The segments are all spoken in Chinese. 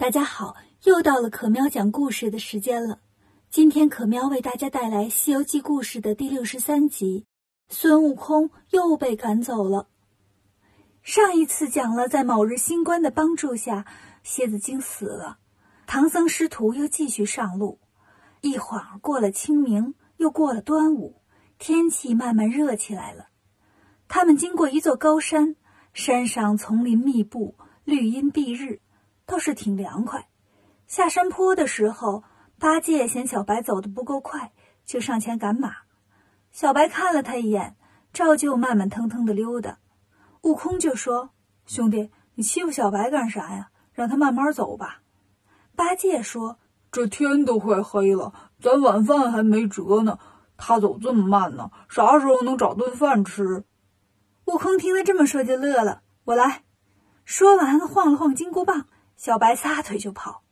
大家好，又到了可喵讲故事的时间了。今天可喵为大家带来《西游记》故事的第六十三集：孙悟空又被赶走了。上一次讲了，在某日星官的帮助下，蝎子精死了。唐僧师徒又继续上路。一晃过了清明，又过了端午，天气慢慢热起来了。他们经过一座高山，山上丛林密布，绿荫蔽日。倒是挺凉快。下山坡的时候，八戒嫌小白走得不够快，就上前赶马。小白看了他一眼，照旧慢慢腾腾的溜达。悟空就说：“兄弟，你欺负小白干啥呀？让他慢慢走吧。”八戒说：“这天都快黑了，咱晚饭还没辙呢，他走这么慢呢，啥时候能找顿饭吃？”悟空听他这么说就乐了：“我来。”说完，晃了晃金箍棒。小白撒腿就跑，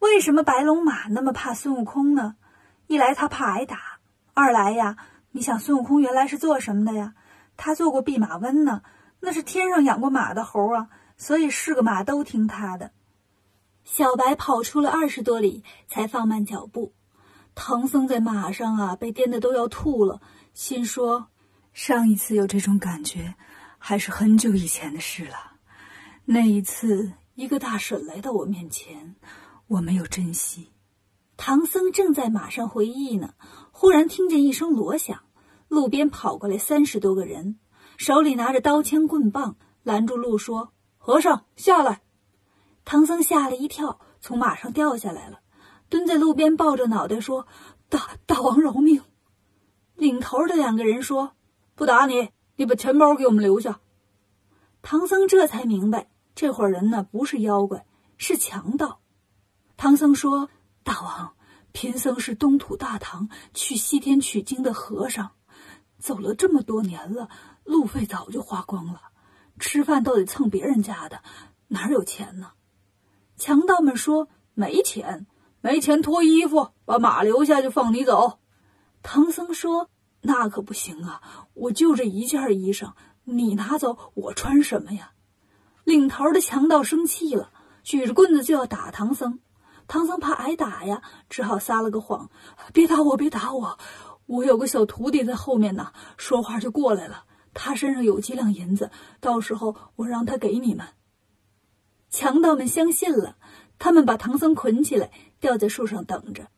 为什么白龙马那么怕孙悟空呢？一来他怕挨打，二来呀，你想孙悟空原来是做什么的呀？他做过弼马温呢，那是天上养过马的猴啊，所以是个马都听他的。小白跑出了二十多里，才放慢脚步。唐僧在马上啊，被颠得都要吐了，心说：上一次有这种感觉，还是很久以前的事了。那一次。一个大婶来到我面前，我没有珍惜。唐僧正在马上回忆呢，忽然听见一声锣响，路边跑过来三十多个人，手里拿着刀枪棍棒，拦住路说：“和尚下来！”唐僧吓了一跳，从马上掉下来了，蹲在路边抱着脑袋说：“大大王饶命！”领头的两个人说：“不打你，你把钱包给我们留下。”唐僧这才明白。这伙人呢，不是妖怪，是强盗。唐僧说：“大王，贫僧是东土大唐去西天取经的和尚，走了这么多年了，路费早就花光了，吃饭都得蹭别人家的，哪有钱呢？”强盗们说：“没钱，没钱脱衣服，把马留下就放你走。”唐僧说：“那可不行啊，我就这一件衣裳，你拿走，我穿什么呀？”领头的强盗生气了，举着棍子就要打唐僧。唐僧怕挨打呀，只好撒了个谎：“别打我，别打我，我有个小徒弟在后面呢。”说话就过来了，他身上有几两银子，到时候我让他给你们。强盗们相信了，他们把唐僧捆起来，吊在树上等着。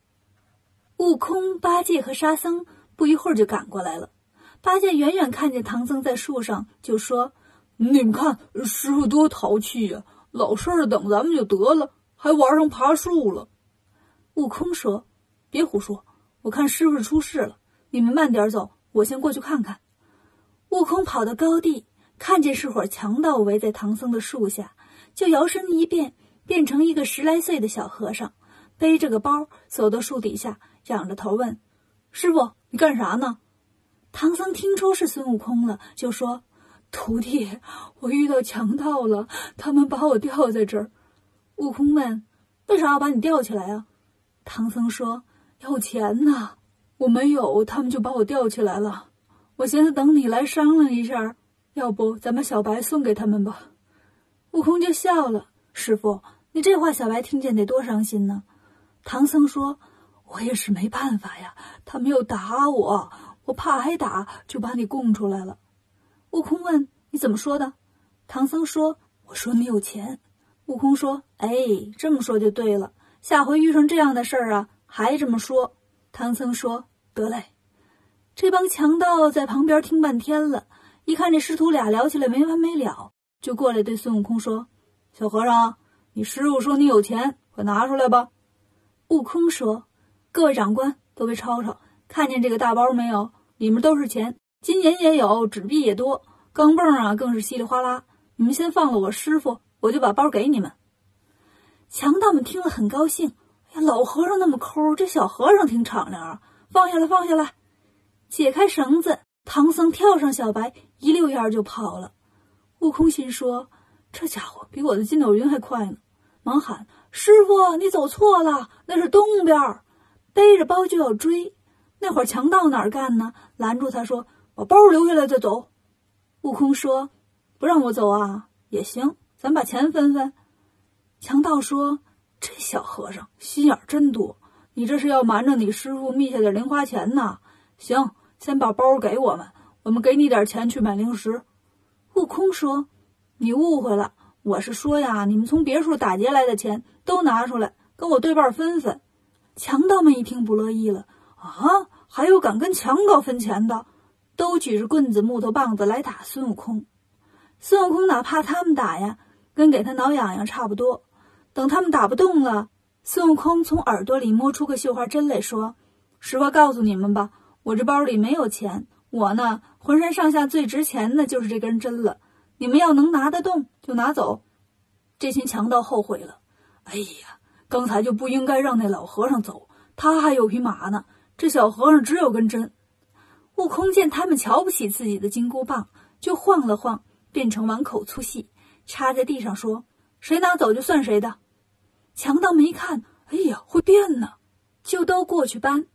悟空、八戒和沙僧不一会儿就赶过来了。八戒远远看见唐僧在树上，就说。你们看，师傅多淘气呀！老实的等咱们就得了，还玩上爬树了。悟空说：“别胡说，我看师傅出事了。你们慢点走，我先过去看看。”悟空跑到高地，看见是伙强盗围在唐僧的树下，就摇身一变，变成一个十来岁的小和尚，背着个包走到树底下，仰着头问：“师傅，你干啥呢？”唐僧听出是孙悟空了，就说。徒弟，我遇到强盗了，他们把我吊在这儿。悟空问：“为啥要把你吊起来啊？”唐僧说：“要钱呐，我没有，他们就把我吊起来了。我寻思等你来商量一下，要不咱把小白送给他们吧。”悟空就笑了：“师傅，你这话小白听见得多伤心呢。”唐僧说：“我也是没办法呀，他没有打我，我怕挨打，就把你供出来了。”悟空问：“你怎么说的？”唐僧说：“我说你有钱。”悟空说：“哎，这么说就对了。下回遇上这样的事儿啊，还这么说。”唐僧说：“得嘞。”这帮强盗在旁边听半天了，一看这师徒俩聊起来没完没了，就过来对孙悟空说：“小和尚，你师傅说你有钱，快拿出来吧。”悟空说：“各位长官都别吵吵，看见这个大包没有？里面都是钱。”金银也有，纸币也多，钢镚啊更是稀里哗啦。你们先放了我师傅，我就把包给你们。强盗们听了很高兴，哎呀，老和尚那么抠，这小和尚挺敞亮啊！放下来，放下来，解开绳子，唐僧跳上小白，一溜烟就跑了。悟空心说：这家伙比我的筋斗云还快呢，忙喊：“师傅，你走错了，那是东边。”背着包就要追，那会儿强盗哪儿干呢？拦住他说。把包留下来再走。悟空说：“不让我走啊，也行，咱把钱分分。”强盗说：“这小和尚心眼真多，你这是要瞒着你师傅密下点零花钱呢？行，先把包给我们，我们给你点钱去买零食。悟空说：“你误会了，我是说呀，你们从别处打劫来的钱都拿出来，跟我对半分分。”强盗们一听不乐意了：“啊，还有敢跟强盗分钱的？”都举着棍子、木头棒子来打孙悟空。孙悟空哪怕他们打呀，跟给他挠痒痒差不多。等他们打不动了，孙悟空从耳朵里摸出个绣花针来说：“实话告诉你们吧，我这包里没有钱。我呢，浑身上下最值钱的就是这根针了。你们要能拿得动，就拿走。”这群强盗后悔了。哎呀，刚才就不应该让那老和尚走，他还有匹马呢。这小和尚只有根针。悟空见他们瞧不起自己的金箍棒，就晃了晃，变成碗口粗细，插在地上说：“谁拿走就算谁的。”强盗们一看，哎呀，会变呢，就都过去搬。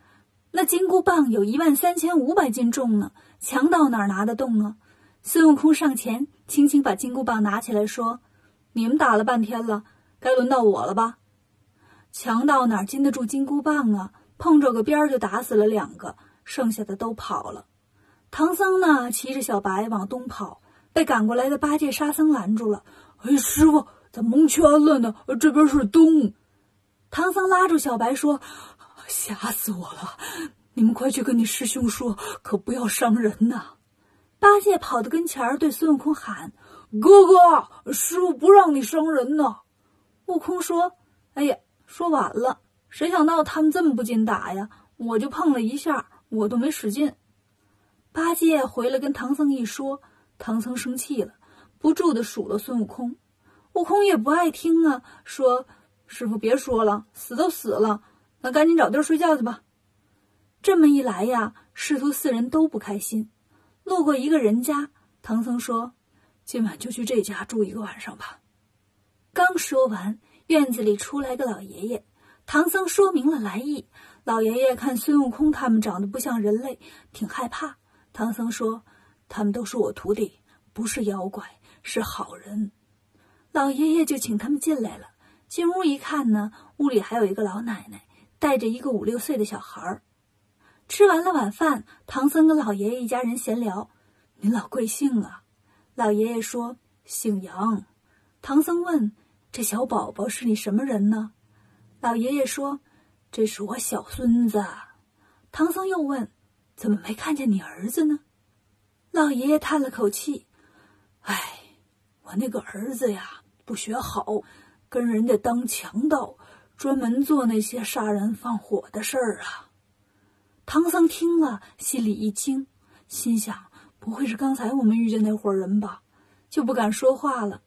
那金箍棒有一万三千五百斤重呢，强盗哪拿得动啊？孙悟空上前，轻轻把金箍棒拿起来，说：“你们打了半天了，该轮到我了吧？”强盗哪经得住金箍棒啊？碰着个边儿就打死了两个。剩下的都跑了，唐僧呢，骑着小白往东跑，被赶过来的八戒、沙僧拦住了。哎，师傅，咋蒙圈了呢，这边是东。唐僧拉住小白说：“吓死我了！你们快去跟你师兄说，可不要伤人呐。”八戒跑到跟前儿，对孙悟空喊：“哥哥，师傅不让你伤人呢。”悟空说：“哎呀，说晚了，谁想到他们这么不禁打呀？我就碰了一下。”我都没使劲，八戒回来跟唐僧一说，唐僧生气了，不住的数落孙悟空。悟空也不爱听啊，说：“师傅别说了，死都死了，那赶紧找地儿睡觉去吧。”这么一来呀，师徒四人都不开心。路过一个人家，唐僧说：“今晚就去这家住一个晚上吧。”刚说完，院子里出来个老爷爷，唐僧说明了来意。老爷爷看孙悟空他们长得不像人类，挺害怕。唐僧说：“他们都是我徒弟，不是妖怪，是好人。”老爷爷就请他们进来了。进屋一看呢，屋里还有一个老奶奶，带着一个五六岁的小孩儿。吃完了晚饭，唐僧跟老爷爷一家人闲聊：“您老贵姓啊？”老爷爷说：“姓杨。”唐僧问：“这小宝宝是你什么人呢？”老爷爷说。这是我小孙子，唐僧又问：“怎么没看见你儿子呢？”老爷爷叹了口气：“哎，我那个儿子呀，不学好，跟人家当强盗，专门做那些杀人放火的事儿啊。”唐僧听了，心里一惊，心想：“不会是刚才我们遇见那伙人吧？”就不敢说话了。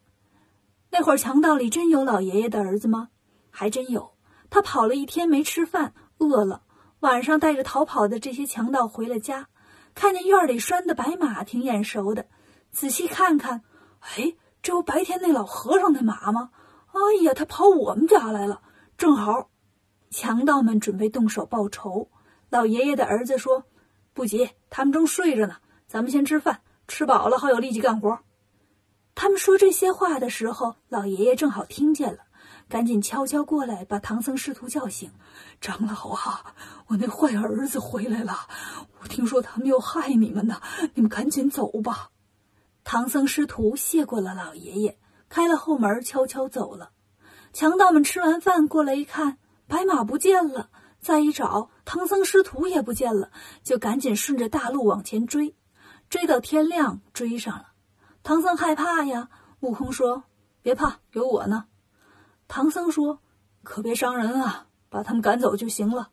那会儿强盗里真有老爷爷的儿子吗？还真有。他跑了一天没吃饭，饿了。晚上带着逃跑的这些强盗回了家，看见院里拴的白马挺眼熟的，仔细看看，哎，这不白天那老和尚那马吗？哎呀，他跑我们家来了，正好。强盗们准备动手报仇。老爷爷的儿子说：“不急，他们正睡着呢，咱们先吃饭，吃饱了好有力气干活。”他们说这些话的时候，老爷爷正好听见了。赶紧悄悄过来，把唐僧师徒叫醒。长老啊，我那坏儿子回来了，我听说他们要害你们呢，你们赶紧走吧。唐僧师徒谢过了老爷爷，开了后门，悄悄走了。强盗们吃完饭过来一看，白马不见了，再一找，唐僧师徒也不见了，就赶紧顺着大路往前追，追到天亮，追上了。唐僧害怕呀，悟空说：“别怕，有我呢。”唐僧说：“可别伤人啊，把他们赶走就行了。”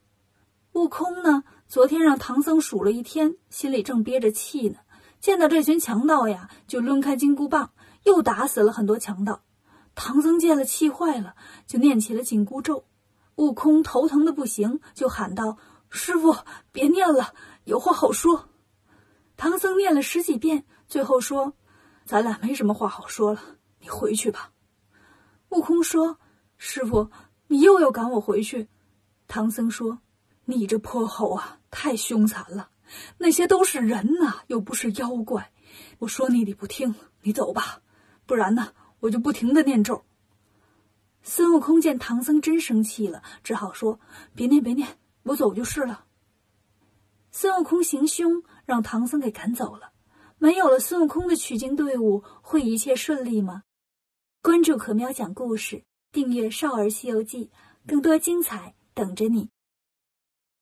悟空呢，昨天让唐僧数了一天，心里正憋着气呢。见到这群强盗呀，就抡开金箍棒，又打死了很多强盗。唐僧见了，气坏了，就念起了紧箍咒。悟空头疼的不行，就喊道：“师傅，别念了，有话好说。”唐僧念了十几遍，最后说：“咱俩没什么话好说了，你回去吧。”悟空说。师傅，你又要赶我回去？唐僧说：“你这泼猴啊，太凶残了！那些都是人呐，又不是妖怪。我说你，你不听，你走吧，不然呢，我就不停的念咒。”孙悟空见唐僧真生气了，只好说：“别念，别念，我走就是了。”孙悟空行凶，让唐僧给赶走了。没有了孙悟空的取经队伍，会一切顺利吗？关注可喵讲故事，订阅《少儿西游记》，更多精彩等着你。